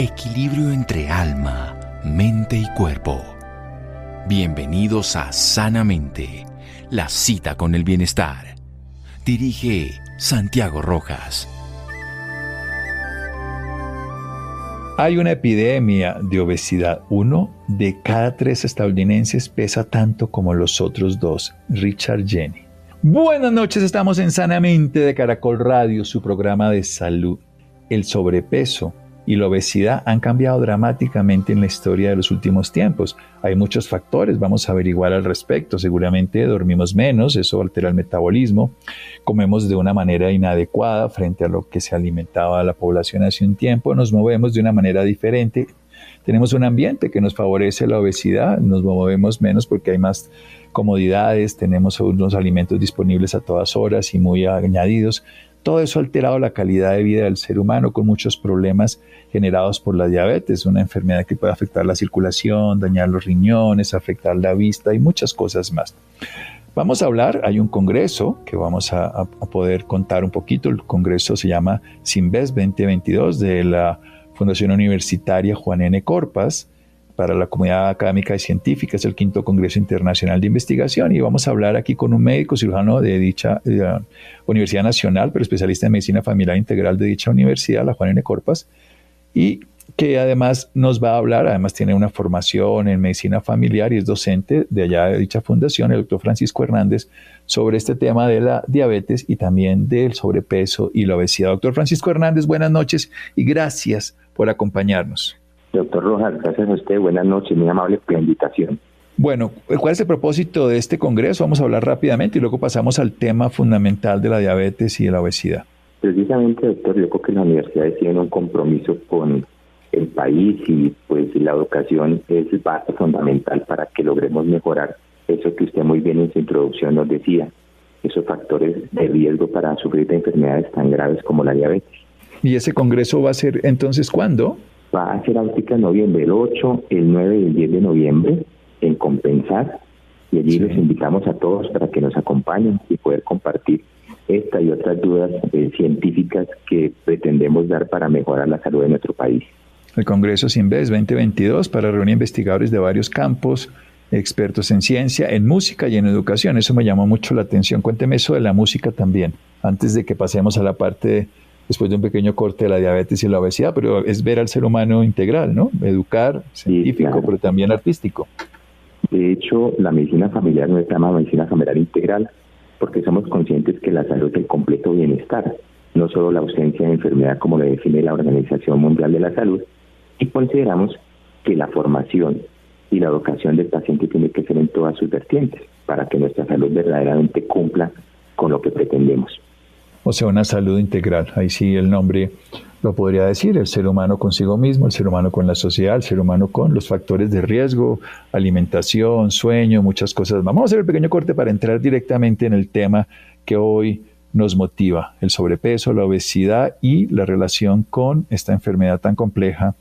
Equilibrio entre alma, mente y cuerpo. Bienvenidos a Sanamente, la cita con el bienestar. Dirige Santiago Rojas. Hay una epidemia de obesidad. Uno de cada tres estadounidenses pesa tanto como los otros dos. Richard Jenny. Buenas noches, estamos en Sanamente de Caracol Radio, su programa de salud. El sobrepeso y la obesidad han cambiado dramáticamente en la historia de los últimos tiempos. Hay muchos factores, vamos a averiguar al respecto. Seguramente dormimos menos, eso altera el metabolismo, comemos de una manera inadecuada frente a lo que se alimentaba la población hace un tiempo, nos movemos de una manera diferente. Tenemos un ambiente que nos favorece la obesidad, nos movemos menos porque hay más comodidades, tenemos unos alimentos disponibles a todas horas y muy añadidos. Todo eso ha alterado la calidad de vida del ser humano con muchos problemas generados por la diabetes, una enfermedad que puede afectar la circulación, dañar los riñones, afectar la vista y muchas cosas más. Vamos a hablar, hay un congreso que vamos a, poder contar un poquito, el congreso se llama SIMBES 2022 de la Fundación Universitaria Juan N. Corpas, para la comunidad académica y científica, es el quinto Congreso Internacional de Investigación y vamos a hablar aquí con un médico cirujano de dicha Universidad Nacional, pero especialista en medicina familiar integral de dicha universidad, la Juan N. Corpas, y que además nos va a hablar, además tiene una formación en medicina familiar y es docente de allá de dicha fundación, el doctor Francisco Hernández, sobre este tema de la diabetes y también del sobrepeso y la obesidad. Doctor Francisco Hernández, buenas noches y gracias por acompañarnos. Doctor Rojas, gracias a usted. Buenas noches, muy amable por la invitación. Bueno, ¿cuál es el propósito de este congreso? Vamos a hablar rápidamente y luego pasamos al tema fundamental de la diabetes y de la obesidad. Precisamente, doctor, yo creo que las universidades tienen un compromiso con el país y pues la educación es fundamental para que logremos mejorar eso que usted muy bien en su introducción nos decía, esos factores de riesgo para sufrir de enfermedades tan graves como la diabetes. ¿Y ese congreso va a ser entonces cuándo? Va a ser ahorita en noviembre, el 8, el 9 y el 10 de noviembre, en Compensar. Y allí les invitamos a todos para que nos acompañen y poder compartir esta y otras dudas eh, científicas que pretendemos dar para mejorar la salud de nuestro país. El Congreso SINVES 2022 para reunir investigadores de varios campos, expertos en ciencia, en música y en educación. Eso me llamó mucho la atención. Cuénteme eso de la música también, antes de que pasemos a la parte después de un pequeño corte de la diabetes y la obesidad, pero es ver al ser humano integral, ¿no? Educar, científico, pero también artístico. De hecho, la medicina familiar no se llama medicina familiar integral porque somos conscientes que la salud es el completo bienestar, no solo la ausencia de enfermedad como le define la Organización Mundial de la Salud, y consideramos que la formación y la educación del paciente tiene que ser en todas sus vertientes para que nuestra salud verdaderamente cumpla con lo que pretendemos o sea, una salud integral. Ahí sí el nombre lo podría decir, el ser humano consigo mismo, el ser humano con la sociedad, el ser humano con los factores de riesgo, alimentación, sueño, muchas cosas. Vamos a hacer el pequeño corte para entrar directamente en el tema que hoy nos motiva, el sobrepeso, la obesidad y la relación con esta enfermedad tan compleja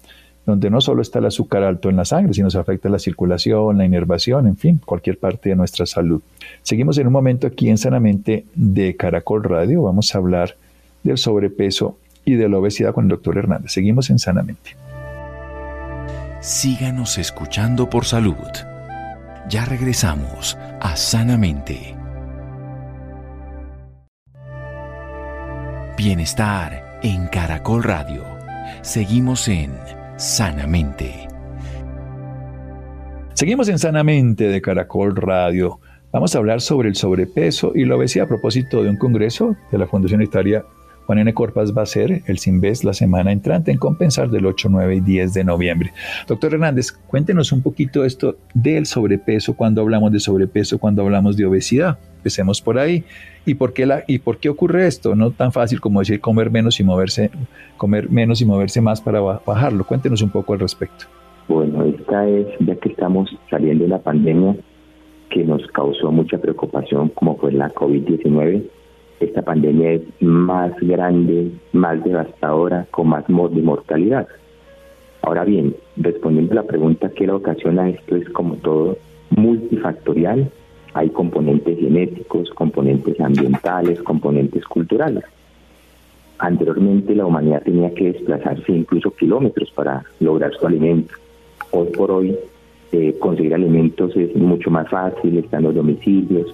donde no solo está el azúcar alto en la sangre, sino se afecta la circulación, la inervación, en fin, cualquier parte de nuestra salud. Seguimos en un momento aquí en Sanamente de Caracol Radio. Vamos a hablar del sobrepeso y de la obesidad con el doctor Hernández. Seguimos en Sanamente. Síganos escuchando por salud. Ya regresamos a Sanamente. Bienestar en Caracol Radio. Seguimos en Sanamente. Seguimos en Sanamente de Caracol Radio. Vamos a hablar sobre el sobrepeso y la obesidad a propósito de un congreso de la Fundación Italia Juan N. Corpas va a ser el SIMBES la semana entrante en Compensar del 8, 9 y 10 de noviembre. Doctor Hernández, cuéntenos un poquito esto del sobrepeso, cuando hablamos de sobrepeso, cuando hablamos de obesidad. Empecemos por ahí. ¿Y por qué, la, y por qué ocurre esto? No tan fácil como decir comer menos y moverse, comer menos y moverse más para bajarlo. Cuéntenos un poco al respecto. Bueno, esta es, ya que estamos saliendo de la pandemia que nos causó mucha preocupación, como fue la COVID-19, esta pandemia es más grande, más devastadora, con más de mortalidad. Ahora bien, respondiendo a la pregunta que la ocasiona esto es como todo multifactorial, hay componentes genéticos, componentes ambientales, componentes culturales. Anteriormente la humanidad tenía que desplazarse incluso kilómetros para lograr su alimento. Hoy por hoy eh, conseguir alimentos es mucho más fácil, están los domicilios,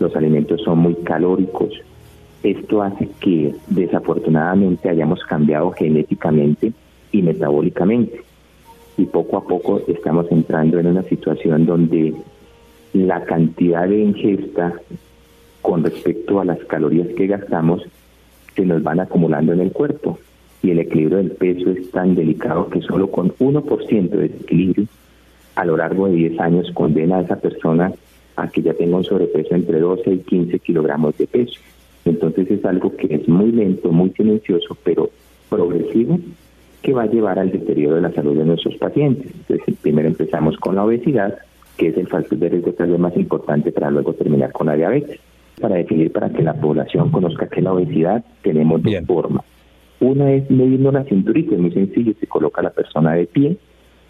los alimentos son muy calóricos. Esto hace que desafortunadamente hayamos cambiado genéticamente y metabólicamente. Y poco a poco estamos entrando en una situación donde la cantidad de ingesta con respecto a las calorías que gastamos se nos van acumulando en el cuerpo. Y el equilibrio del peso es tan delicado que solo con 1% de desequilibrio a lo largo de 10 años condena a esa persona a que ya tenga un sobrepeso entre 12 y 15 kilogramos de peso. Entonces es algo que es muy lento, muy silencioso, pero progresivo, que va a llevar al deterioro de la salud de nuestros pacientes. Entonces primero empezamos con la obesidad, que es el factor de riesgo tal vez más importante para luego terminar con la diabetes. Para definir, para que la población conozca que la obesidad tenemos dos formas. Una es medirnos la cinturita, es muy sencillo, se coloca la persona de pie,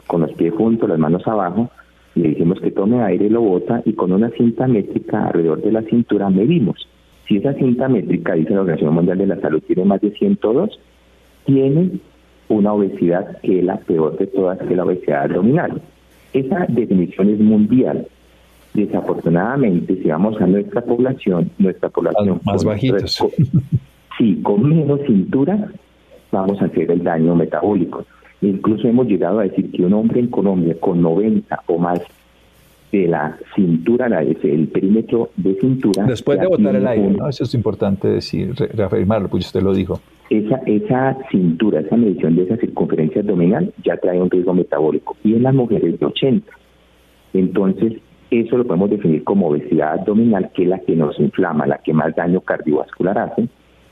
con los pies juntos, las manos abajo, le decimos que tome aire, lo bota y con una cinta métrica alrededor de la cintura medimos. Si esa cinta métrica, dice la Organización Mundial de la Salud, tiene más de 102, tiene una obesidad que es la peor de todas, que es la obesidad abdominal. Esa definición es mundial. Desafortunadamente, si vamos a nuestra población, nuestra población... Más bajitos. sí, con menos cintura vamos a hacer el daño metabólico. Incluso hemos llegado a decir que un hombre en Colombia con 90 o más de la cintura, el perímetro de cintura... Después de botar el aire, ¿no? Eso es importante decir, reafirmarlo, pues usted lo dijo. Esa, esa cintura, esa medición de esa circunferencia abdominal ya trae un riesgo metabólico y en las mujeres de 80. Entonces, eso lo podemos definir como obesidad abdominal, que es la que nos inflama, la que más daño cardiovascular hace.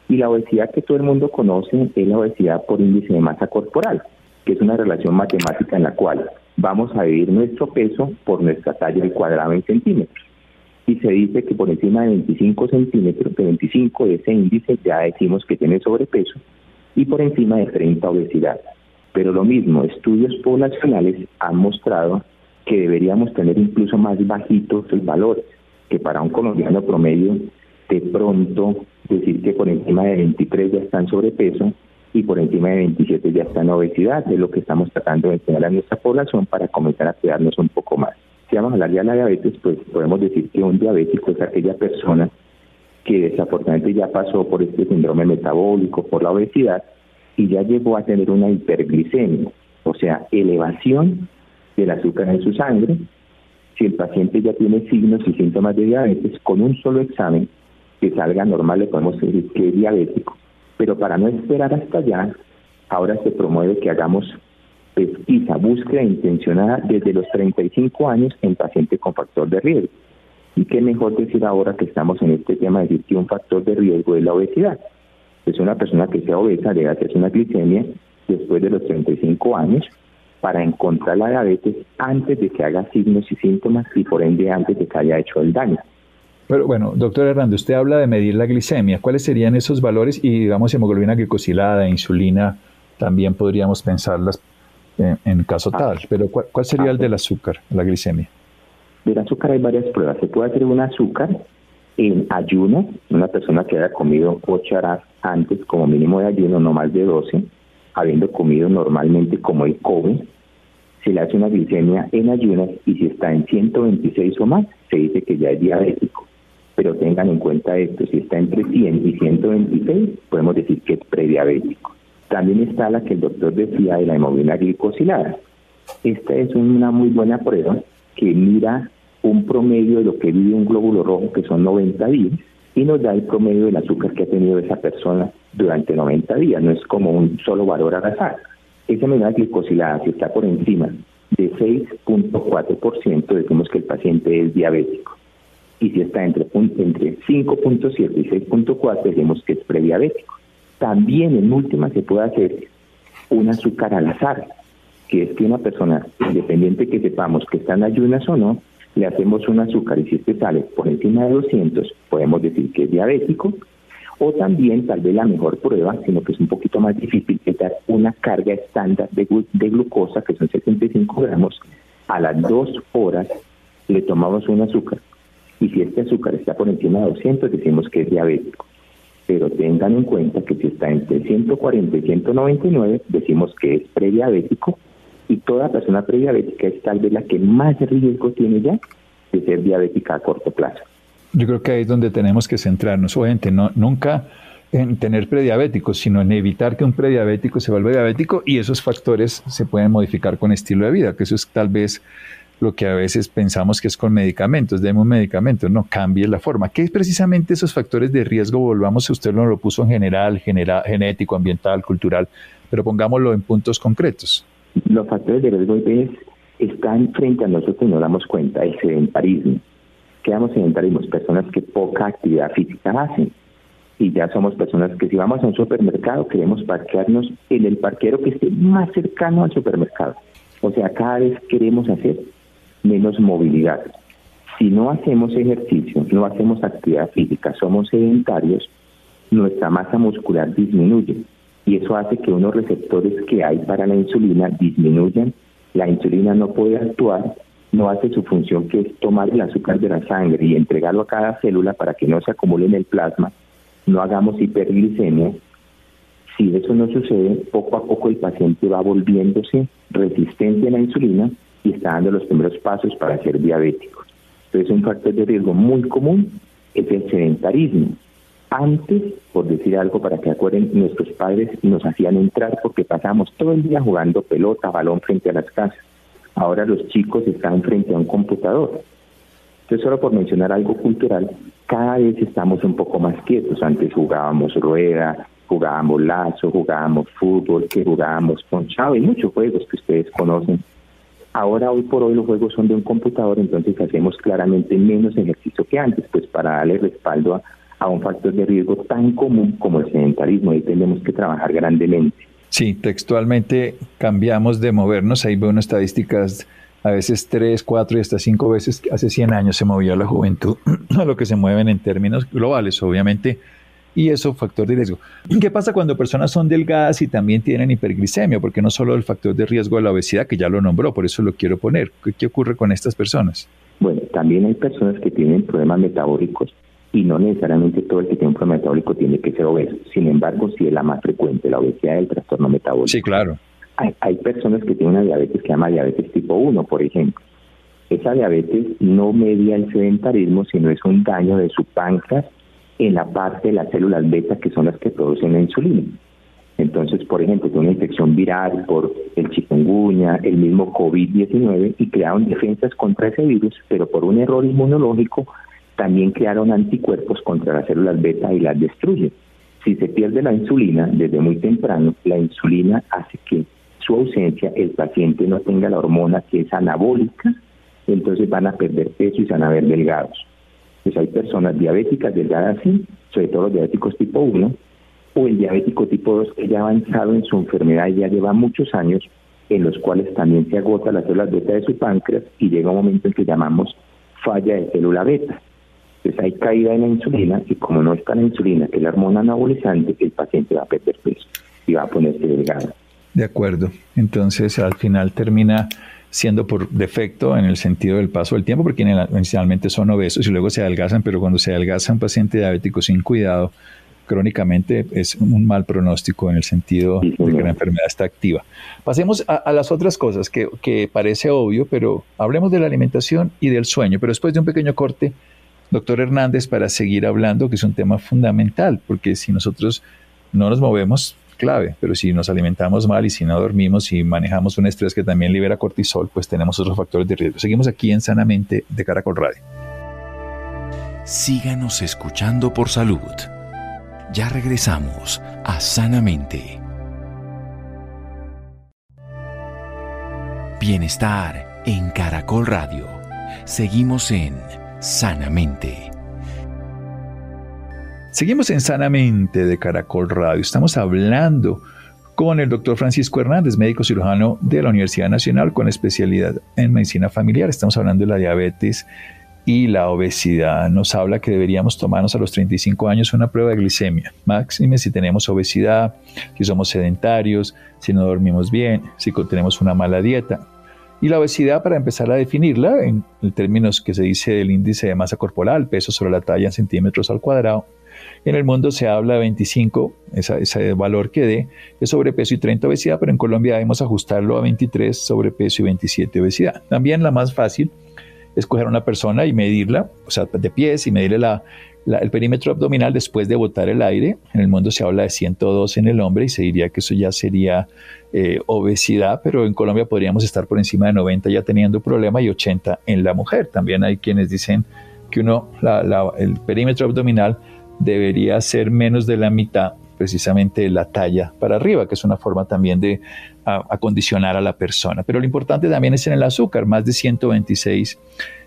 Y la obesidad que todo el mundo conoce es la obesidad por índice de masa corporal que es una relación matemática en la cual vamos a dividir nuestro peso por nuestra talla al cuadrado en centímetros. Y se dice que por encima de 25 centímetros, de 25 de ese índice, ya decimos que tiene sobrepeso, y por encima de 30 obesidad. Pero lo mismo, estudios poblacionales han mostrado que deberíamos tener incluso más bajitos los valores, que para un colombiano promedio, de pronto decir que por encima de 23 ya están sobrepeso y por encima de 27 ya está en obesidad, es lo que estamos tratando de enseñar a nuestra población para comenzar a cuidarnos un poco más. Si vamos a hablar de la diabetes, pues podemos decir que un diabético es aquella persona que desafortunadamente ya pasó por este síndrome metabólico, por la obesidad, y ya llegó a tener una hiperglicemia, o sea, elevación del azúcar en su sangre. Si el paciente ya tiene signos y síntomas de diabetes, con un solo examen que salga normal le podemos decir que es diabético pero para no esperar hasta allá, ahora se promueve que hagamos pesquisa, búsqueda intencionada desde los 35 años en pacientes con factor de riesgo. Y qué mejor decir ahora que estamos en este tema de decir que un factor de riesgo es la obesidad. Es una persona que sea obesa debe hacerse una glicemia después de los 35 años para encontrar la diabetes antes de que haga signos y síntomas y por ende antes de que haya hecho el daño. Pero bueno, doctor Hernández, usted habla de medir la glicemia. ¿Cuáles serían esos valores? Y digamos, hemoglobina glicosilada, insulina, también podríamos pensarlas en, caso ah. tal. Pero ¿cuál, sería el ah, del azúcar, la glicemia? Del azúcar hay varias pruebas. Se puede hacer un azúcar en ayuno, una persona que haya comido 8 horas antes como mínimo de ayuno, no más de 12, habiendo comido normalmente como el COVID, se le hace una glicemia en ayuno y si está en 126 o más, se dice que ya es diabético pero tengan en cuenta esto, si está entre 100 y 126, podemos decir que es prediabético. También está la que el doctor decía de la hemoglobina glicosilada. Esta es una muy buena prueba que mira un promedio de lo que vive un glóbulo rojo, que son 90 días, y nos da el promedio del azúcar que ha tenido esa persona durante 90 días. No es como un solo valor al azar. Esa hemoglobina glicosilada, si está por encima de 6.4%, decimos que el paciente es diabético y si está entre, entre 5.7 y 6.4, decimos que es prediabético. También en última se puede hacer un azúcar al azar, que es que una persona, independiente que sepamos que está en ayunas o no, le hacemos un azúcar y si este sale por encima de 200, podemos decir que es diabético. O también, tal vez la mejor prueba, sino que es un poquito más difícil, es dar una carga estándar de, de glucosa, que son 75 gramos, a las dos horas le tomamos un azúcar y si este azúcar está por encima de 200, decimos que es diabético. pero tengan en cuenta que si está entre 140 y 199, decimos que es prediabético y toda persona prediabética es tal vez la que más riesgo tiene ya de ser diabética a corto plazo. Yo creo que ahí es donde tenemos que centrarnos. Obviamente, no, nunca en tener prediabéticos, sino en evitar que un prediabético se vuelva diabético y esos factores se pueden modificar con estilo de vida, que eso es tal vez lo que a veces pensamos que es con medicamentos, demos un medicamento, no cambie la forma. ¿Qué es precisamente esos factores de riesgo? Volvamos, usted lo puso en general, genético, ambiental, cultural, pero pongámoslo en puntos concretos. Los factores de riesgo están frente a nosotros y nos damos cuenta, el sedentarismo. ¿Qué damos sedentarismo? Personas que poca actividad física hacen. Y ya somos personas que si vamos a un supermercado queremos parquearnos en el parquero que esté más cercano al supermercado. O sea, cada vez queremos hacer menos movilidad. Si no hacemos ejercicio, no hacemos actividad física, somos sedentarios, nuestra masa muscular disminuye y eso hace que unos receptores que hay para la insulina disminuyan, la insulina no puede actuar, no hace su función que es tomar el azúcar de la sangre y entregarlo a cada célula para que no se acumule en el plasma, no hagamos hiperglicemia. Si eso no sucede, poco a poco el paciente va volviéndose resistente a la insulina y está dando los primeros pasos para ser diabético. Entonces un factor de riesgo muy común es el sedentarismo. Antes, por decir algo para que acuerden, nuestros padres nos hacían entrar porque pasamos todo el día jugando pelota, balón frente a las casas. Ahora los chicos están frente a un computador. Entonces, solo por mencionar algo cultural, cada vez estamos un poco más quietos. Antes jugábamos rueda, jugábamos lazo, jugábamos fútbol, que jugábamos ponchado y muchos juegos que ustedes conocen Ahora, hoy por hoy, los juegos son de un computador, entonces hacemos claramente menos ejercicio que antes, pues para darle respaldo a, un factor de riesgo tan común como el sedentarismo. Ahí tenemos que trabajar grandemente. Sí, textualmente cambiamos de movernos. Ahí veo unas estadísticas, a veces tres, cuatro y hasta cinco veces. Hace 100 años se movía la juventud a lo que se mueven en términos globales. Obviamente, y eso factor de riesgo. ¿Qué pasa cuando personas son delgadas y también tienen hiperglicemia? Porque no solo el factor de riesgo de la obesidad, que ya lo nombró, por eso lo quiero poner. ¿Qué, ocurre con estas personas? Bueno, también hay personas que tienen problemas metabólicos y no necesariamente todo el que tiene un problema metabólico tiene que ser obeso. Sin embargo, sí es la más frecuente, la obesidad del trastorno metabólico. Sí, claro. Hay, hay personas que tienen una diabetes que se llama diabetes tipo 1, por ejemplo. Esa diabetes no media el sedentarismo, sino es un daño de su páncreas en la parte de las células beta que son las que producen la insulina. Entonces, por ejemplo, tiene una infección viral por el chikungunya, el mismo COVID-19 y crearon defensas contra ese virus, pero por un error inmunológico también crearon anticuerpos contra las células beta y las destruyen. Si se pierde la insulina desde muy temprano, la insulina hace que su ausencia el paciente no tenga la hormona que es anabólica, entonces van a perder peso y se van a ver delgados pues hay personas diabéticas delgadas, sí, sobre todo los diabéticos tipo 1, o el diabético tipo 2 que ya ha avanzado en su enfermedad y ya lleva muchos años, en los cuales también se agota las células beta de su páncreas y llega un momento en que llamamos falla de célula beta. Entonces hay caída en la insulina y como no está la insulina, que es la hormona anabolizante, el paciente va a perder peso y va a ponerse delgado. De acuerdo. Entonces al final termina siendo por defecto en el sentido del paso del tiempo, porque inicialmente son obesos y luego se adelgazan, pero cuando se adelgaza un paciente diabético sin cuidado, crónicamente es un mal pronóstico en el sentido de que la enfermedad está activa. Pasemos a, las otras cosas que, que, parece obvio, pero hablemos de la alimentación y del sueño. Pero después de un pequeño corte, doctor Hernández, para seguir hablando, que es un tema fundamental, porque si nosotros no nos movemos, clave, pero si nos alimentamos mal y si no dormimos y manejamos un estrés que también libera cortisol, pues tenemos otros factores de riesgo. Seguimos aquí en Sanamente de Caracol Radio. Síganos escuchando por salud. Ya regresamos a Sanamente. Bienestar en Caracol Radio. Seguimos en Sanamente. Seguimos en Sanamente de Caracol Radio. Estamos hablando con el doctor Francisco Hernández, médico cirujano de la Universidad Nacional con especialidad en medicina familiar. Estamos hablando de la diabetes y la obesidad. Nos habla que deberíamos tomarnos a los 35 años una prueba de glicemia, máxime si tenemos obesidad, si somos sedentarios, si no dormimos bien, si tenemos una mala dieta. Y la obesidad, para empezar a definirla en términos que se dice del índice de masa corporal, peso sobre la talla en centímetros al cuadrado, En el mundo se habla de 25, ese valor que dé es sobrepeso y 30 obesidad, pero en Colombia debemos ajustarlo a 23 sobrepeso y 27 obesidad. También la más fácil es coger a una persona y medirla, o sea, de pies y medirle la, el perímetro abdominal después de botar el aire. En el mundo se habla de 102 en el hombre y se diría que eso ya sería eh, obesidad, pero en Colombia podríamos estar por encima de 90 ya teniendo problema y 80 en la mujer. También hay quienes dicen que uno, el perímetro abdominal debería ser menos de la mitad precisamente la talla para arriba, que es una forma también de acondicionar a, la persona. Pero lo importante también es en el azúcar, más de 126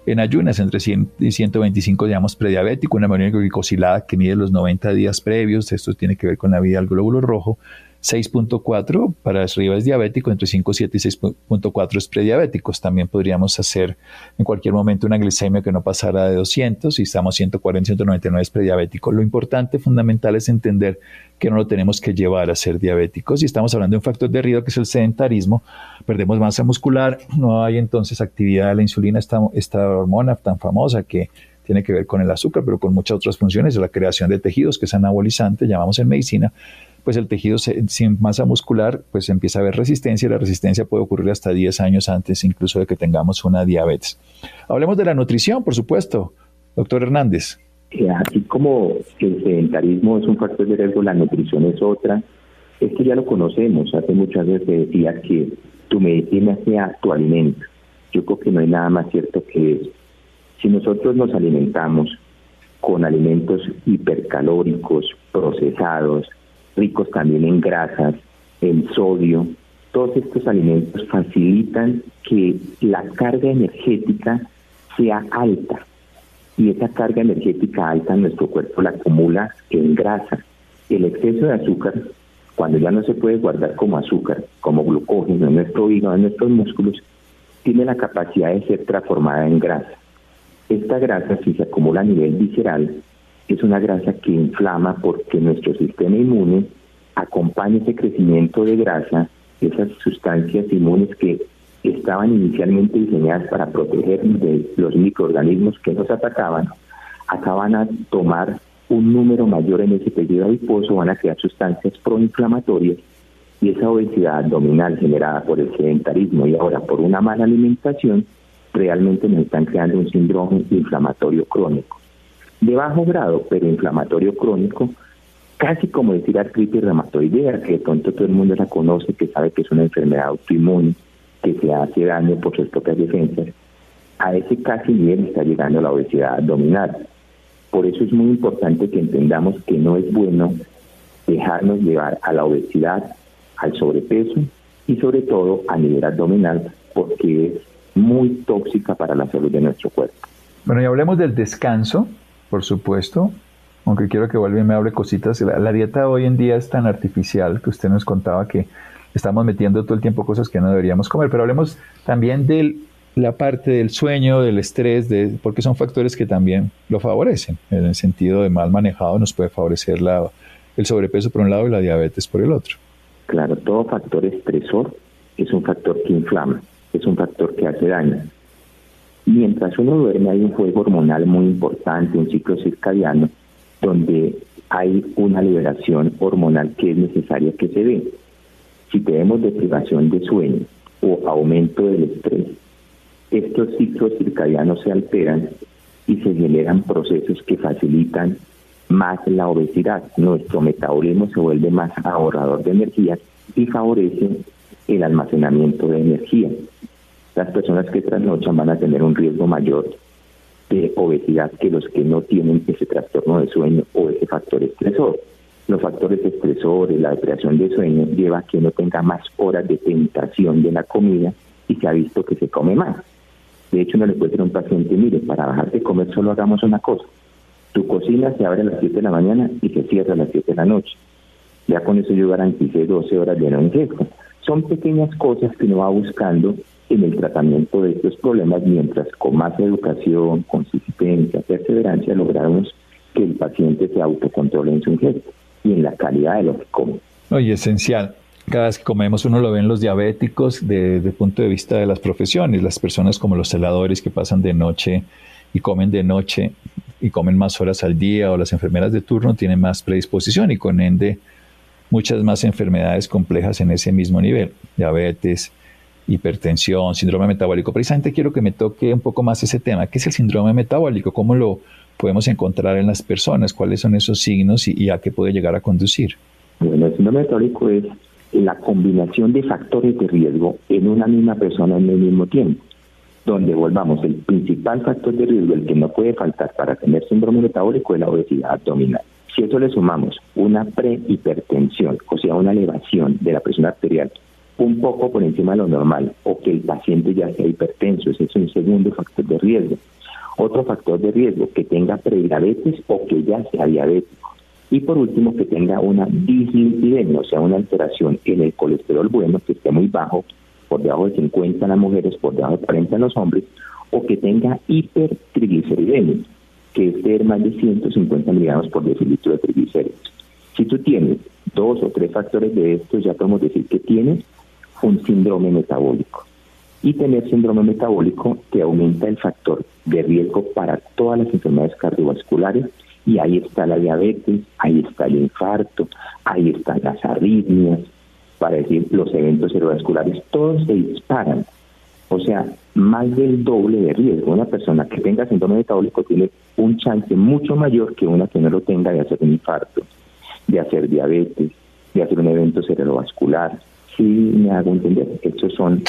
en ayunas, entre 100 y 125 digamos prediabético, una hemoglobina glicosilada que mide los 90 días previos, esto tiene que ver con la vida del glóbulo rojo, 6.4 para arriba es diabético, entre 5.7 y 6.4 es prediabéticos. También podríamos hacer en cualquier momento una glicemia que no pasara de 200, si estamos 140, 199 es prediabético. Lo importante, fundamental, es entender que no lo tenemos que llevar a ser diabéticos. Si estamos hablando de un factor de riesgo que es el sedentarismo, perdemos masa muscular, no hay entonces actividad de la insulina, esta, esta hormona tan famosa que tiene que ver con el azúcar, pero con muchas otras funciones, la creación de tejidos, que es anabolizante, llamamos en medicina, pues el tejido sin masa muscular, pues empieza a haber resistencia y la resistencia puede ocurrir hasta 10 años antes incluso de que tengamos una diabetes. Hablemos de la nutrición, por supuesto, doctor Hernández. Así como el sedentarismo es un factor de riesgo, la nutrición es otra. Esto ya lo conocemos. Hace muchas veces decía que tu medicina sea tu alimento. Yo creo que no hay nada más cierto que eso. Si nosotros nos alimentamos con alimentos hipercalóricos, procesados, ricos también en grasas, en sodio. Todos estos alimentos facilitan que la carga energética sea alta y esa carga energética alta nuestro cuerpo la acumula en grasa. El exceso de azúcar, cuando ya no se puede guardar como azúcar, como glucógeno en nuestro hígado, en nuestros músculos, tiene la capacidad de ser transformada en grasa. Esta grasa, si se acumula a nivel visceral, es una grasa que inflama porque nuestro sistema inmune acompaña ese crecimiento de grasa, esas sustancias inmunes que estaban inicialmente diseñadas para protegernos de los microorganismos que nos atacaban, acaban a tomar un número mayor en ese tejido adiposo, van a crear sustancias proinflamatorias y esa obesidad abdominal generada por el sedentarismo y ahora por una mala alimentación realmente nos están creando un síndrome inflamatorio crónico de bajo grado, pero inflamatorio crónico, casi como decir artritis reumatoidea, que de pronto todo el mundo la conoce, que sabe que es una enfermedad autoinmune, que se hace daño por sus propias defensas, a ese casi nivel está llegando la obesidad abdominal. Por eso es muy importante que entendamos que no es bueno dejarnos llevar a la obesidad, al sobrepeso y sobre todo a nivel abdominal, porque es muy tóxica para la salud de nuestro cuerpo. Bueno, y hablemos del descanso por supuesto, aunque quiero que vuelva y me hable cositas. La, dieta hoy en día es tan artificial que usted nos contaba que estamos metiendo todo el tiempo cosas que no deberíamos comer, pero hablemos también de la parte del sueño, del estrés, de, porque son factores que también lo favorecen. En el sentido de mal manejado nos puede favorecer la, el sobrepeso por un lado y la diabetes por el otro. Claro, todo factor estresor es un factor que inflama, es un factor que hace daño. Mientras uno duerme hay un juego hormonal muy importante, un ciclo circadiano, donde hay una liberación hormonal que es necesaria que se dé. Si tenemos deprivación de sueño o aumento del estrés, estos ciclos circadianos se alteran y se generan procesos que facilitan más la obesidad. Nuestro metabolismo se vuelve más ahorrador de energía y favorece el almacenamiento de energía las personas que trasnochan van a tener un riesgo mayor de obesidad que los que no tienen ese trastorno de sueño o ese factor estresor. Los factores estresores, la depresión de sueño, lleva a que no tenga más horas de tentación de la comida y se ha visto que se come más. De hecho, no le puede decir a un paciente, mire, para bajar de comer solo hagamos una cosa. Tu cocina se abre a las 7 de la mañana y se cierra a las 7 de la noche. Ya con eso yo garanticé 12 horas de no ingreso. Son pequeñas cosas que uno va buscando en el tratamiento de estos problemas, mientras con más educación, consistencia, perseverancia, logramos que el paciente se autocontrole en su ingesta y en la calidad de lo que come. Oye, esencial. Cada vez que comemos uno lo ven los diabéticos desde el punto de vista de las profesiones, las personas como los celadores que pasan de noche y comen de noche, y comen más horas al día o las enfermeras de turno tienen más predisposición y con ende muchas más enfermedades complejas en ese mismo nivel, diabetes, hipertensión, síndrome metabólico. Precisamente quiero que me toque un poco más ese tema. ¿Qué es el síndrome metabólico? ¿Cómo lo podemos encontrar en las personas? ¿Cuáles son esos signos y, a qué puede llegar a conducir? Bueno, el síndrome metabólico es la combinación de factores de riesgo en una misma persona en el mismo tiempo, donde volvamos, el principal factor de riesgo, el que no puede faltar para tener síndrome metabólico es la obesidad abdominal. Si eso le sumamos una prehipertensión, o sea, una elevación de la presión arterial un poco por encima de lo normal o que el paciente ya sea hipertenso, ese es un segundo factor de riesgo. Otro factor de riesgo, que tenga prediabetes o que ya sea diabético. Y por último, que tenga una dislipidemia, o sea, una alteración en el colesterol bueno, que esté muy bajo, por debajo de 50 en las mujeres, por debajo de 40 en los hombres, o que tenga hipertrigliceridemia, que esté más de 150 miligramos por decilitro de triglicéridos. Si tú tienes dos o tres factores de estos, ya podemos decir que tienes un síndrome metabólico. Y tener síndrome metabólico te aumenta el factor de riesgo para todas las enfermedades cardiovasculares y ahí está la diabetes, ahí está el infarto, ahí están las arritmias, para decir los eventos cerebrovasculares, todos se disparan. O sea, más del doble de riesgo. Una persona que tenga síndrome metabólico tiene un chance mucho mayor que una que no lo tenga de hacer un infarto, de hacer diabetes, de hacer un evento cerebrovascular, sí me hago entender. Estos son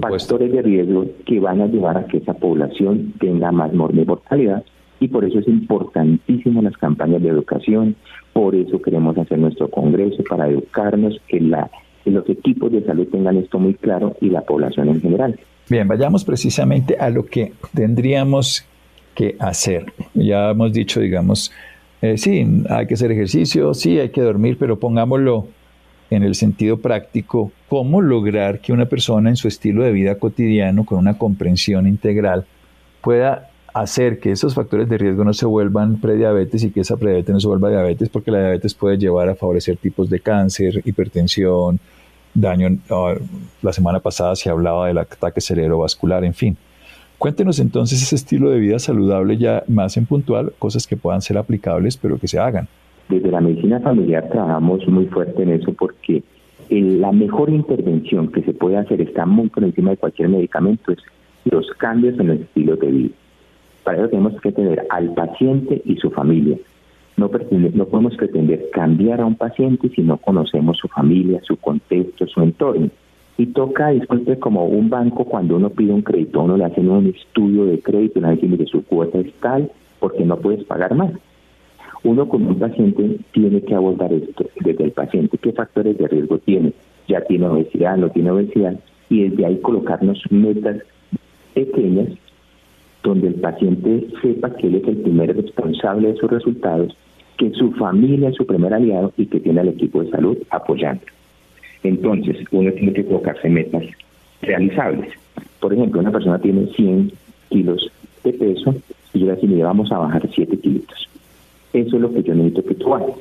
factores de riesgo que van a llevar a que esa población tenga más mortalidad y por eso es importantísimo las campañas de educación, por eso queremos hacer nuestro congreso para educarnos, que, la, que los equipos de salud tengan esto muy claro y la población en general. Bien, vayamos precisamente a lo que tendríamos que hacer. Ya hemos dicho, digamos, eh, sí, hay que hacer ejercicio, sí, hay que dormir, pero pongámoslo en el sentido práctico, cómo lograr que una persona en su estilo de vida cotidiano, con una comprensión integral, pueda hacer que esos factores de riesgo no se vuelvan prediabetes y que esa prediabetes no se vuelva diabetes, porque la diabetes puede llevar a favorecer tipos de cáncer, hipertensión, daño. Ah, la semana pasada se hablaba del ataque cerebrovascular, en fin. Cuéntenos entonces ese estilo de vida saludable ya más en puntual, cosas que puedan ser aplicables, pero que se hagan. Desde la medicina familiar trabajamos muy fuerte en eso porque la mejor intervención que se puede hacer, está muy por encima de cualquier medicamento, es los cambios en el estilo de vida. Para eso tenemos que tener al paciente y su familia. No, no podemos pretender cambiar a un paciente si no conocemos su familia, su contexto, su entorno. Y toca, disculpe, como un banco cuando uno pide un crédito, uno le hacen un estudio de crédito, le dicen, que su cuota es tal porque no puedes pagar más. Uno como un paciente tiene que abordar esto desde el paciente, qué factores de riesgo tiene, ya tiene obesidad, no tiene obesidad, y desde ahí colocarnos metas pequeñas donde el paciente sepa que él es el primer responsable de sus resultados, que su familia es su primer aliado y que tiene al equipo de salud apoyando. Entonces, uno tiene que colocarse metas realizables. Por ejemplo, una persona tiene 100 kilos de peso y yo le vamos a bajar 7 kilos. Eso es lo que yo necesito que tú hagas.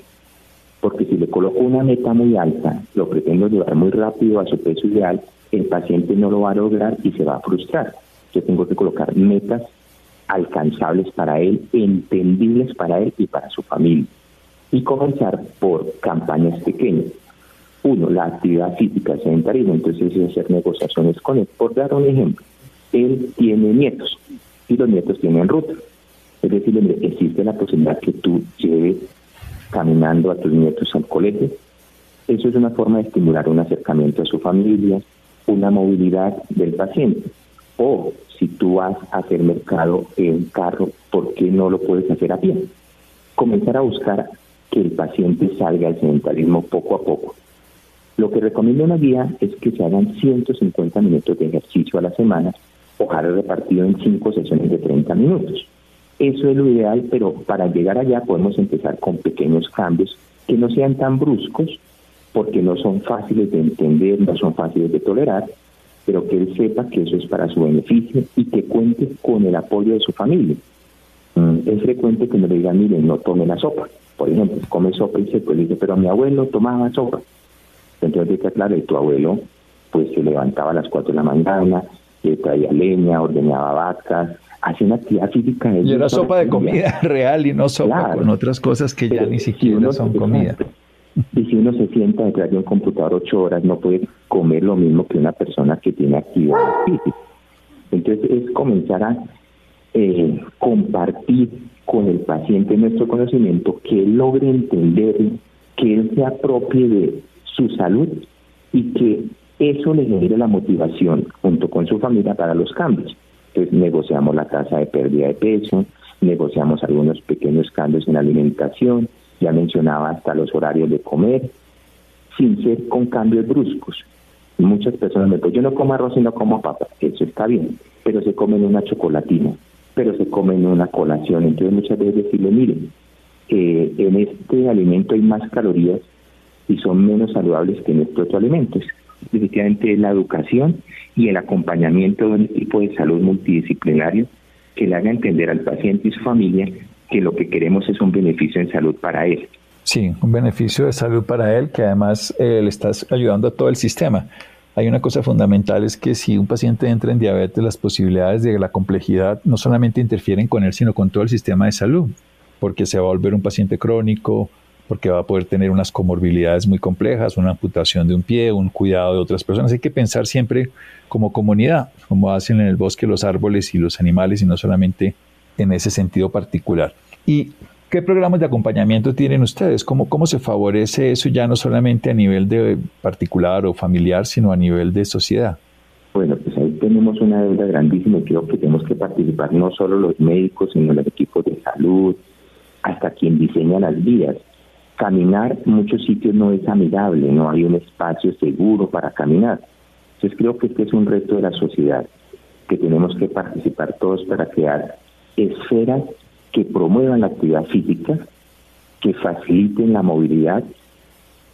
Porque si le coloco una meta muy alta, lo pretendo llevar muy rápido a su peso ideal, el paciente no lo va a lograr y se va a frustrar. Yo tengo que colocar metas alcanzables para él, entendibles para él y para su familia. Y comenzar por campañas pequeñas. Uno, la actividad física sedentarismo, entonces es hacer negociaciones con él. Por dar un ejemplo, él tiene nietos y los nietos tienen ruta. Es decir, existe la posibilidad que tú lleves caminando a tus nietos al colegio. Eso es una forma de estimular un acercamiento a su familia, una movilidad del paciente. O si tú vas a hacer mercado en carro, ¿por qué no lo puedes hacer a pie? Comenzar a buscar que el paciente salga al sedentarismo poco a poco. Lo que recomiendo una guía es que se hagan 150 minutos de ejercicio a la semana, ojalá repartido en cinco sesiones de 30 minutos. Eso es lo ideal, pero para llegar allá podemos empezar con pequeños cambios que no sean tan bruscos, porque no son fáciles de entender, no son fáciles de tolerar, pero que él sepa que eso es para su beneficio y que cuente con el apoyo de su familia. Mm, es frecuente que me digan, miren, no tome la sopa. Por ejemplo, come sopa y se pues dice, pero mi abuelo tomaba sopa. Entonces, claro, y tu abuelo pues se levantaba a las 4 de la mañana, le traía leña, ordeñaba vacas, hace una actividad física. Y era sopa de comida real y no sopa con otras cosas que ya ni siquiera son comida. Y si uno se sienta detrás de un computador ocho horas, no puede comer lo mismo que una persona que tiene actividad física. Entonces es comenzar a eh, compartir con el paciente nuestro conocimiento, que él logre entender, que él se apropie de su salud y que eso le genere la motivación junto con su familia para los cambios. Entonces negociamos la tasa de pérdida de peso, negociamos algunos pequeños cambios en alimentación, ya mencionaba hasta los horarios de comer, sin ser con cambios bruscos. Muchas personas me dicen, yo no como arroz y no como papa, eso está bien, pero se comen una chocolatina, pero se comen una colación. Entonces muchas veces decirle, miren, eh, en este alimento hay más calorías y son menos saludables que en estos otros alimentos. Definitivamente la educación y el acompañamiento de un equipo de salud multidisciplinario que le haga entender al paciente y su familia que lo que queremos es un beneficio en salud para él. Sí, un beneficio de salud para él que además eh, le estás ayudando a todo el sistema. Hay una cosa fundamental es que si un paciente entra en diabetes, las posibilidades de la complejidad no solamente interfieren con él, sino con todo el sistema de salud, porque se va a volver un paciente crónico, porque va a poder tener unas comorbilidades muy complejas, una amputación de un pie, un cuidado de otras personas. Hay que pensar siempre como comunidad, como hacen en el bosque los árboles y los animales, y no solamente en ese sentido particular. ¿Y qué programas de acompañamiento tienen ustedes? ¿Cómo, cómo se favorece eso ya no solamente a nivel de particular o familiar, sino a nivel de sociedad? Bueno, pues ahí tenemos una deuda grandísima y creo que tenemos que participar no solo los médicos, sino los equipos de salud, hasta quien diseña las vías caminar en muchos sitios no es amigable, no hay un espacio seguro para caminar. Entonces creo que este es un reto de la sociedad, que tenemos que participar todos para crear esferas que promuevan la actividad física, que faciliten la movilidad,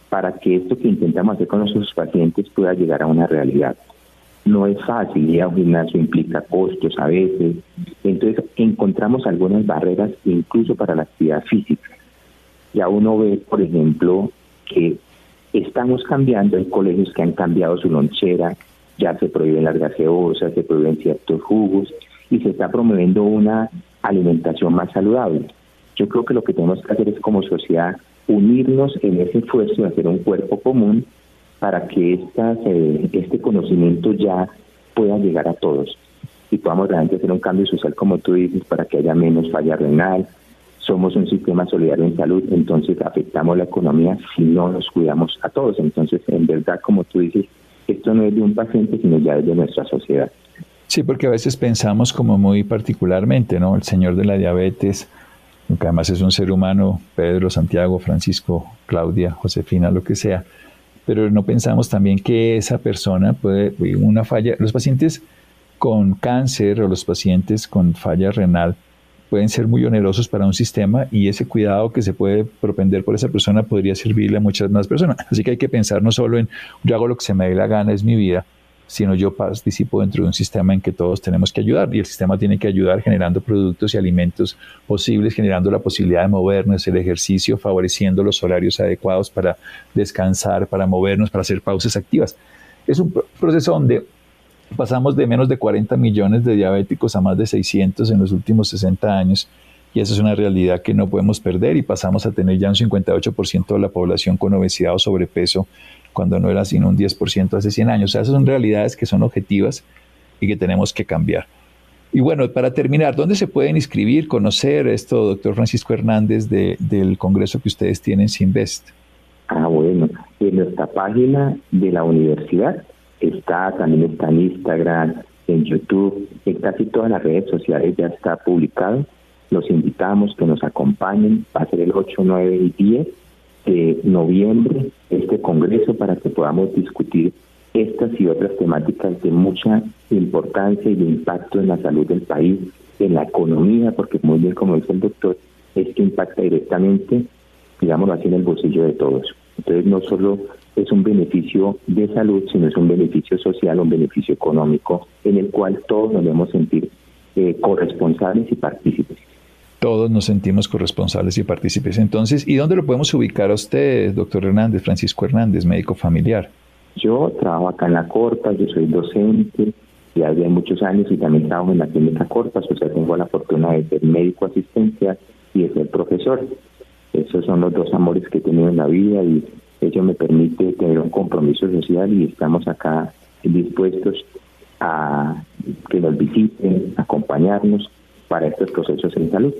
para que esto que intentamos hacer con nuestros pacientes pueda llegar a una realidad. No es fácil, ir a un gimnasio implica costos a veces, entonces encontramos algunas barreras incluso para la actividad física ya uno ve, por ejemplo, que estamos cambiando, hay colegios que han cambiado su lonchera, ya se prohíben las gaseosas, se prohíben ciertos jugos y se está promoviendo una alimentación más saludable. Yo creo que lo que tenemos que hacer es como sociedad unirnos en ese esfuerzo de hacer un cuerpo común para que estas, eh, este conocimiento ya pueda llegar a todos y podamos realmente hacer un cambio social, como tú dices, para que haya menos falla renal, somos un sistema solidario en salud, entonces afectamos la economía si no nos cuidamos a todos. Entonces, en verdad, como tú dices, esto no es de un paciente, sino ya es de nuestra sociedad. Sí, porque a veces pensamos como muy particularmente, ¿no? El señor de la diabetes, que además es un ser humano, Pedro, Santiago, Francisco, Claudia, Josefina, lo que sea, pero no pensamos también que esa persona puede, una falla, los pacientes con cáncer o los pacientes con falla renal, pueden ser muy onerosos para un sistema y ese cuidado que se puede propender por esa persona podría servirle a muchas más personas. Así que hay que pensar no solo en yo hago lo que se me dé la gana, es mi vida, sino yo participo dentro de un sistema en que todos tenemos que ayudar y el sistema tiene que ayudar generando productos y alimentos posibles, generando la posibilidad de movernos, el ejercicio, favoreciendo los horarios adecuados para descansar, para movernos, para hacer pausas activas. Es un proceso donde Pasamos de menos de 40 millones de diabéticos a más de 600 en los últimos 60 años y esa es una realidad que no podemos perder y pasamos a tener ya un 58% de la población con obesidad o sobrepeso cuando no era sino un 10% hace 100 años. O sea, esas son realidades que son objetivas y que tenemos que cambiar. Y bueno, para terminar, ¿dónde se pueden inscribir, conocer esto, doctor Francisco Hernández, del congreso que ustedes tienen, Sinvest? Ah, bueno, en nuestra página de la universidad está, también está en Instagram, en YouTube, en casi todas las redes sociales ya está publicado. Los invitamos que nos acompañen, va a ser el 8, 9 y 10 de noviembre este congreso para que podamos discutir estas y otras temáticas de mucha importancia y de impacto en la salud del país, en la economía, porque muy bien como dice el doctor, esto impacta directamente, digámoslo así, en el bolsillo de todos. Entonces no solo es un beneficio de salud, sino es un beneficio social, un beneficio económico en el cual todos nos debemos sentir eh, corresponsables y partícipes. Todos nos sentimos corresponsables y partícipes. Entonces, ¿y dónde lo podemos ubicar a usted, doctor Hernández, Francisco Hernández, médico familiar? Yo trabajo acá en la Corta, yo soy docente, ya de muchos años y también estamos en la clínica Corpas, o sea, tengo la fortuna de ser médico asistencial y de ser profesor. Esos son los dos amores que he tenido en la vida y ello me permite tener un compromiso social y estamos acá dispuestos a que nos visiten, acompañarnos para estos procesos en salud.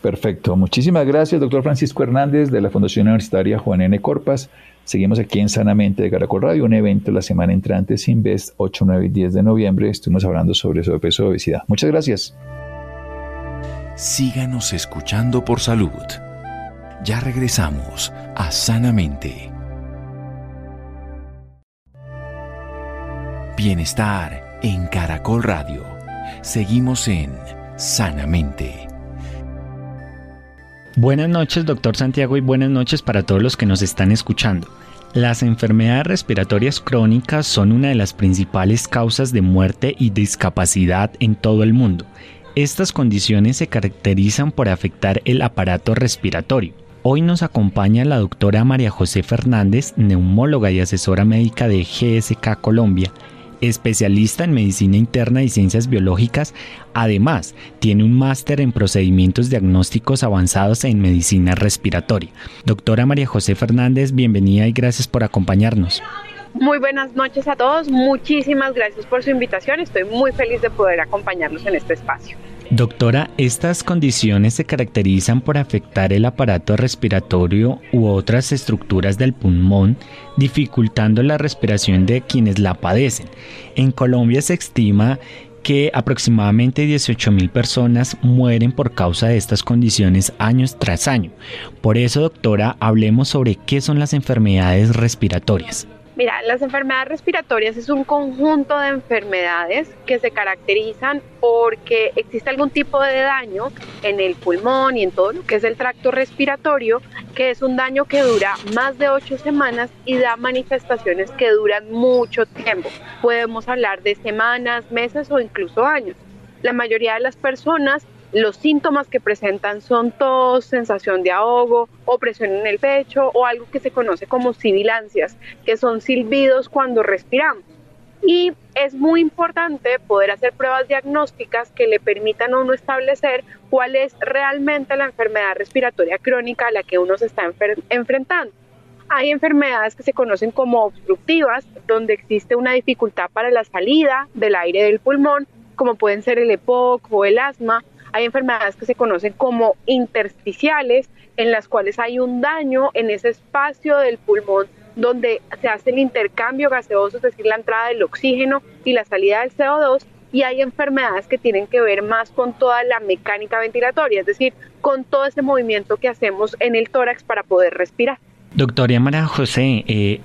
Perfecto. Muchísimas gracias, doctor Francisco Hernández de la Fundación Universitaria Juan N. Corpas. Seguimos aquí en Sanamente de Caracol Radio, un evento la semana entrante Sinvest 8, 9 y 10 de noviembre. Estuvimos hablando sobre sobrepeso y obesidad. Muchas gracias. Síganos escuchando por salud. Ya regresamos a Sanamente. Bienestar en Caracol Radio. Seguimos en Sanamente. Buenas noches, doctor Santiago, y buenas noches para todos los que nos están escuchando. Las enfermedades respiratorias crónicas son una de las principales causas de muerte y discapacidad en todo el mundo. Estas condiciones se caracterizan por afectar el aparato respiratorio. Hoy nos acompaña la doctora María José Fernández, neumóloga y asesora médica de GSK Colombia, especialista en medicina interna y ciencias biológicas, además tiene un máster en procedimientos diagnósticos avanzados en medicina respiratoria. Doctora María José Fernández, bienvenida y gracias por acompañarnos. Muy buenas noches a todos, muchísimas gracias por su invitación, estoy muy feliz de poder acompañarlos en este espacio. Doctora, estas condiciones se caracterizan por afectar el aparato respiratorio u otras estructuras del pulmón, dificultando la respiración de quienes la padecen. En Colombia se estima que aproximadamente 18.000 personas mueren por causa de estas condiciones años tras año. Por eso, doctora, hablemos sobre qué son las enfermedades respiratorias. Mira, las enfermedades respiratorias es un conjunto de enfermedades que se caracterizan porque existe algún tipo de daño en el pulmón y en todo lo que es el tracto respiratorio, que es un daño que dura más de ocho semanas y da manifestaciones que duran mucho tiempo. Podemos hablar de semanas, meses o incluso años. La mayoría de las personas los síntomas que presentan son tos, sensación de ahogo, opresión en el pecho o algo que se conoce como sibilancias, que son silbidos cuando respiramos. Y es muy importante poder hacer pruebas diagnósticas que le permitan a uno establecer cuál es realmente la enfermedad respiratoria crónica a la que uno se está enfrentando. Hay enfermedades que se conocen como obstructivas, donde existe una dificultad para la salida del aire del pulmón, como pueden ser el EPOC o el asma, hay enfermedades que se conocen como intersticiales, en las cuales hay un daño en ese espacio del pulmón donde se hace el intercambio gaseoso, es decir, la entrada del oxígeno y la salida del CO2, y hay enfermedades que tienen que ver más con toda la mecánica ventilatoria, es decir, con todo ese movimiento que hacemos en el tórax para poder respirar. Doctora María José, eh,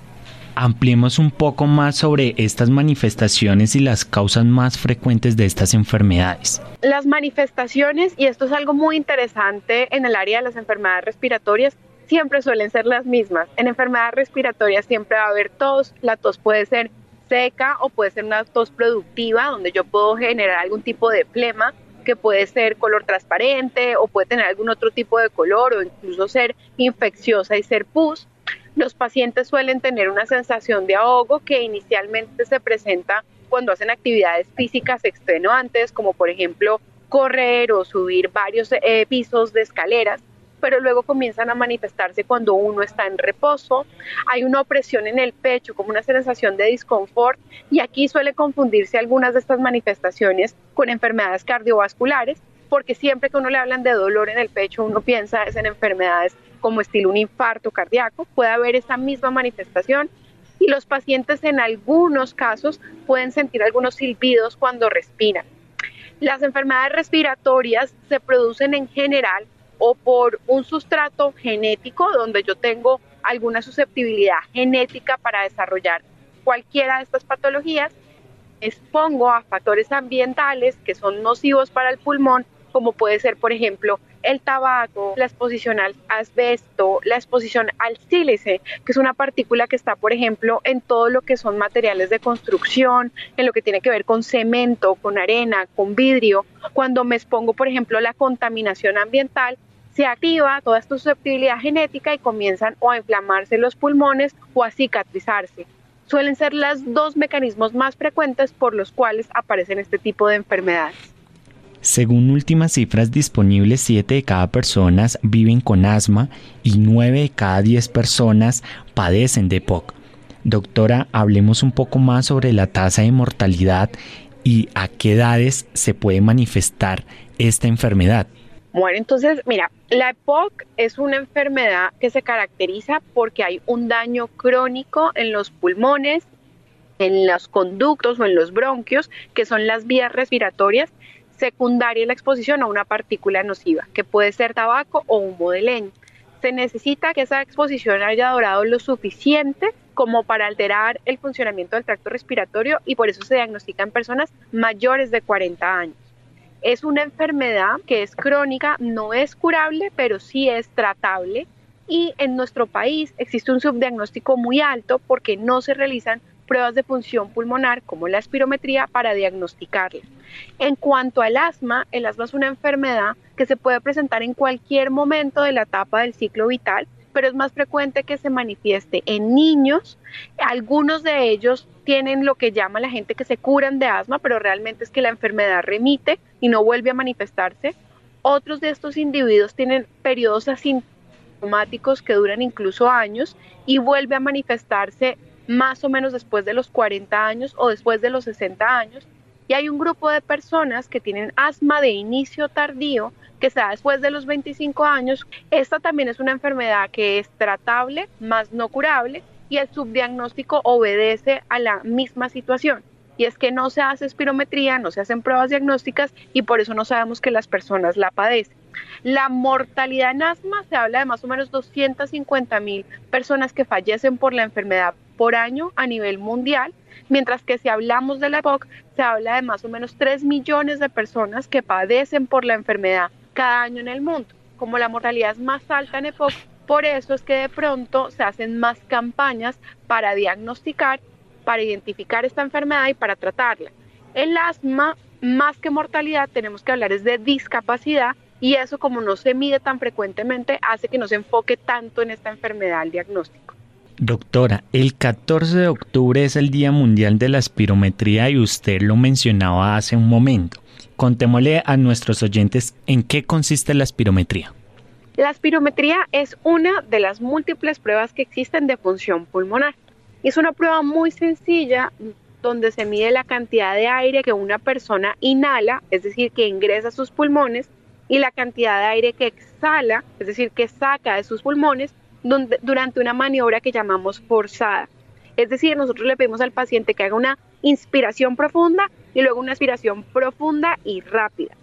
ampliemos un poco más sobre estas manifestaciones y las causas más frecuentes de estas enfermedades. Las manifestaciones, y esto es algo muy interesante en el área de las enfermedades respiratorias, siempre suelen ser las mismas. En enfermedades respiratorias siempre va a haber tos, la tos puede ser seca o puede ser una tos productiva donde yo puedo generar algún tipo de flema que puede ser color transparente o puede tener algún otro tipo de color o incluso ser infecciosa y ser pus. Los pacientes suelen tener una sensación de ahogo que inicialmente se presenta cuando hacen actividades físicas extenuantes, como por ejemplo correr o subir varios eh, pisos de escaleras, pero luego comienzan a manifestarse cuando uno está en reposo. Hay una opresión en el pecho, como una sensación de disconfort, y aquí suele confundirse algunas de estas manifestaciones con enfermedades cardiovasculares, porque siempre que uno le hablan de dolor en el pecho, uno piensa es en enfermedades como estilo un infarto cardíaco, puede haber esa misma manifestación y los pacientes en algunos casos pueden sentir algunos silbidos cuando respiran. Las enfermedades respiratorias se producen en general o por un sustrato genético donde yo tengo alguna susceptibilidad genética para desarrollar cualquiera de estas patologías, expongo a factores ambientales que son nocivos para el pulmón, como puede ser, por ejemplo, el tabaco, la exposición al asbesto, la exposición al sílice, que es una partícula que está, por ejemplo, en todo lo que son materiales de construcción, en lo que tiene que ver con cemento, con arena, con vidrio. Cuando me expongo, por ejemplo, a la contaminación ambiental, se activa toda esta susceptibilidad genética y comienzan o a inflamarse los pulmones o a cicatrizarse suelen ser los dos mecanismos más frecuentes por los cuales aparecen este tipo de enfermedades. Según últimas cifras disponibles, 7 de cada personas viven con asma y 9 de cada 10 personas padecen de POC. Doctora, hablemos un poco más sobre la tasa de mortalidad y a qué edades se puede manifestar esta enfermedad. Bueno, entonces, mira, la EPOC es una enfermedad que se caracteriza porque hay un daño crónico en los pulmones, en los conductos o en los bronquios, que son las vías respiratorias, secundaria la exposición a una partícula nociva, que puede ser tabaco o humo de leña. Se necesita que esa exposición haya durado lo suficiente como para alterar el funcionamiento del tracto respiratorio y por eso se diagnostica en personas mayores de 40 años. Es una enfermedad que es crónica, no es curable, pero sí es tratable. Y en nuestro país existe un subdiagnóstico muy alto porque no se realizan pruebas de función pulmonar como la espirometría para diagnosticarla. En cuanto al asma, el asma es una enfermedad que se puede presentar en cualquier momento de la etapa del ciclo vital pero es más frecuente que se manifieste en niños. Algunos de ellos tienen lo que llama la gente que se curan de asma, pero realmente es que la enfermedad remite y no vuelve a manifestarse. Otros de estos individuos tienen periodos asintomáticos que duran incluso años y vuelve a manifestarse más o menos después de los 40 años o después de los 60 años. Y hay un grupo de personas que tienen asma de inicio tardío, que se da después de los 25 años. Esta también es una enfermedad que es tratable, más no curable, y el subdiagnóstico obedece a la misma situación. Y es que no se hace espirometría, no se hacen pruebas diagnósticas y por eso no sabemos que las personas la padecen. La mortalidad en asma se habla de más o menos 250 mil personas que fallecen por la enfermedad por año a nivel mundial, mientras que si hablamos de la EPOC se habla de más o menos 3 millones de personas que padecen por la enfermedad cada año en el mundo. Como la mortalidad es más alta en EPOC, por eso es que de pronto se hacen más campañas para diagnosticar, para identificar esta enfermedad y para tratarla. El asma, más que mortalidad, tenemos que hablar es de discapacidad y eso como no se mide tan frecuentemente hace que no se enfoque tanto en esta enfermedad el diagnóstico. Doctora, el 14 de octubre es el Día Mundial de la Espirometría y usted lo mencionaba hace un momento. Contémosle a nuestros oyentes en qué consiste la espirometría. La espirometría es una de las múltiples pruebas que existen de función pulmonar. Es una prueba muy sencilla donde se mide la cantidad de aire que una persona inhala, es decir, que ingresa a sus pulmones, y la cantidad de aire que exhala, es decir, que saca de sus pulmones durante una maniobra que llamamos forzada. Es decir, nosotros le pedimos al paciente que haga una inspiración profunda y luego una aspiración profunda y rápida.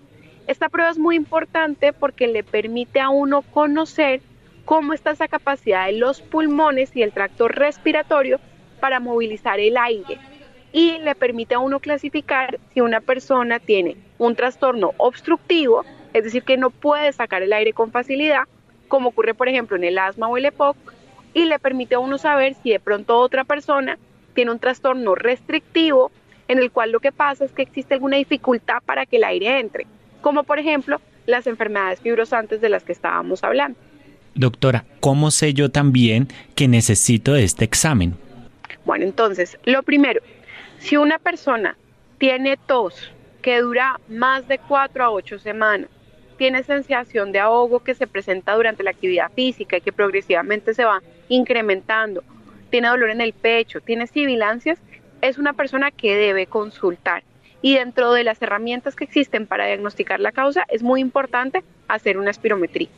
Esta prueba es muy importante porque le permite a uno conocer cómo está esa capacidad de los pulmones y el tracto respiratorio para movilizar el aire y le permite a uno clasificar si una persona tiene un trastorno obstructivo, es decir, que no puede sacar el aire con facilidad, como ocurre por ejemplo en el asma o el EPOC, y le permite a uno saber si de pronto otra persona tiene un trastorno restrictivo en el cual lo que pasa es que existe alguna dificultad para que el aire entre, como por ejemplo las enfermedades fibrosantes de las que estábamos hablando. Doctora, ¿cómo sé yo también que necesito de este examen? Bueno, entonces, lo primero, si una persona tiene tos que dura más de 4 a 8 semanas, tiene sensación de ahogo que se presenta durante la actividad física y que progresivamente se va incrementando, tiene dolor en el pecho, tiene sibilancias, es una persona que debe consultar. Y dentro de las herramientas que existen para diagnosticar la causa, es muy importante hacer una espirometría.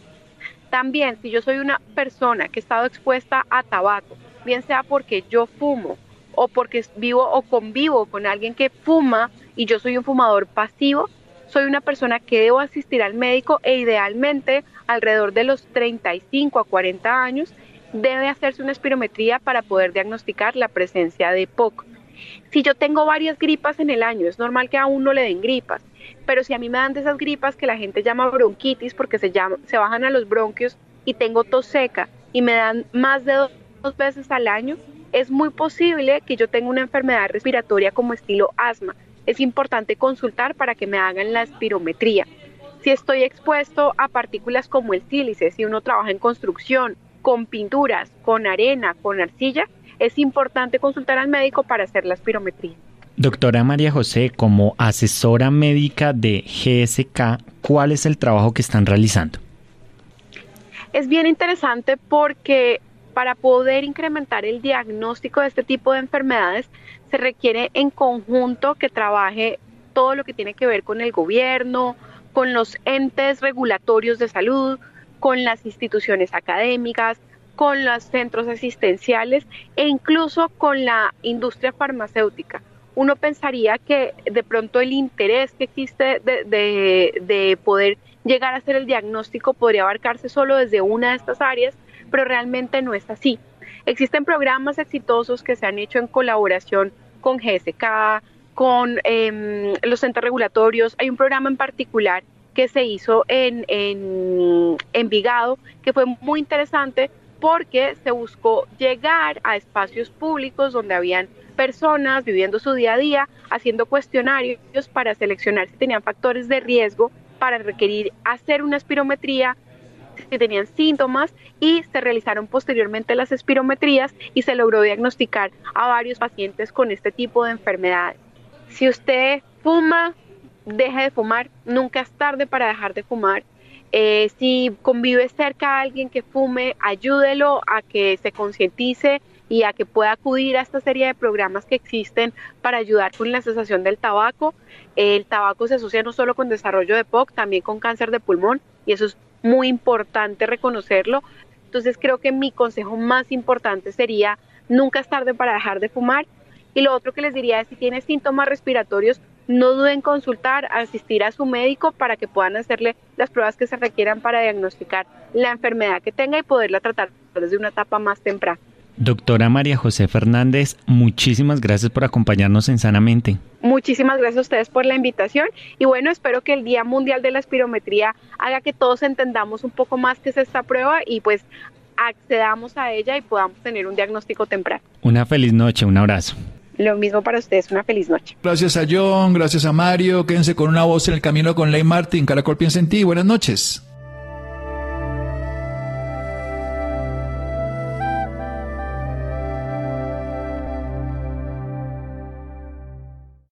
También, si yo soy una persona que ha estado expuesta a tabaco, bien sea porque yo fumo o porque vivo o convivo con alguien que fuma y yo soy un fumador pasivo, soy una persona que debo asistir al médico e idealmente alrededor de los 35 a 40 años debe hacerse una espirometría para poder diagnosticar la presencia de POC. Si yo tengo varias gripas en el año, es normal que a uno le den gripas, pero si a mí me dan de esas gripas que la gente llama bronquitis porque se, se bajan a los bronquios y tengo tos seca y me dan más de dos veces al año, es muy posible que yo tenga una enfermedad respiratoria como estilo asma. Es importante consultar para que me hagan la espirometría. Si estoy expuesto a partículas como el sílice, si uno trabaja en construcción, con pinturas, con arena, con arcilla, es importante consultar al médico para hacer la espirometría. Doctora María José, como asesora médica de GSK, ¿cuál es el trabajo que están realizando? Es bien interesante porque para poder incrementar el diagnóstico de este tipo de enfermedades se requiere en conjunto que trabaje todo lo que tiene que ver con el gobierno, con los entes regulatorios de salud, con las instituciones académicas, con los centros asistenciales e incluso con la industria farmacéutica. Uno pensaría que de pronto el interés que existe de, poder llegar a hacer el diagnóstico podría abarcarse solo desde una de estas áreas, pero realmente no es así. Existen programas exitosos que se han hecho en colaboración con GSK, con em, los centros regulatorios. Hay un programa en particular que se hizo en, en Envigado que fue muy interesante porque se buscó llegar a espacios públicos donde habían personas viviendo su día a día, haciendo cuestionarios para seleccionar si tenían factores de riesgo para requerir hacer una espirometría, si tenían síntomas y se realizaron posteriormente las espirometrías y se logró diagnosticar a varios pacientes con este tipo de enfermedades. Si usted fuma, deje de fumar, nunca es tarde para dejar de fumar. Eh, si convive cerca a alguien que fume, ayúdelo a que se concientice y a que pueda acudir a esta serie de programas que existen para ayudar con la cesación del tabaco. El tabaco se asocia no solo con desarrollo de POC, también con cáncer de pulmón y eso es muy importante reconocerlo. Entonces creo que mi consejo más importante sería nunca es tarde para dejar de fumar. Y lo otro que les diría es si tiene síntomas respiratorios, no duden en consultar, asistir a su médico para que puedan hacerle las pruebas que se requieran para diagnosticar la enfermedad que tenga y poderla tratar desde una etapa más temprana. Doctora María José Fernández, muchísimas gracias por acompañarnos en Sanamente. Muchísimas gracias a ustedes por la invitación y bueno, espero que el Día Mundial de la Espirometría haga que todos entendamos un poco más qué es esta prueba y pues accedamos a ella y podamos tener un diagnóstico temprano. Una feliz noche, un abrazo. Lo mismo para ustedes, una feliz noche. Gracias a John, gracias a Mario. Quédense con una voz en el camino con Ley Martin. Caracol piensa en ti. Buenas noches.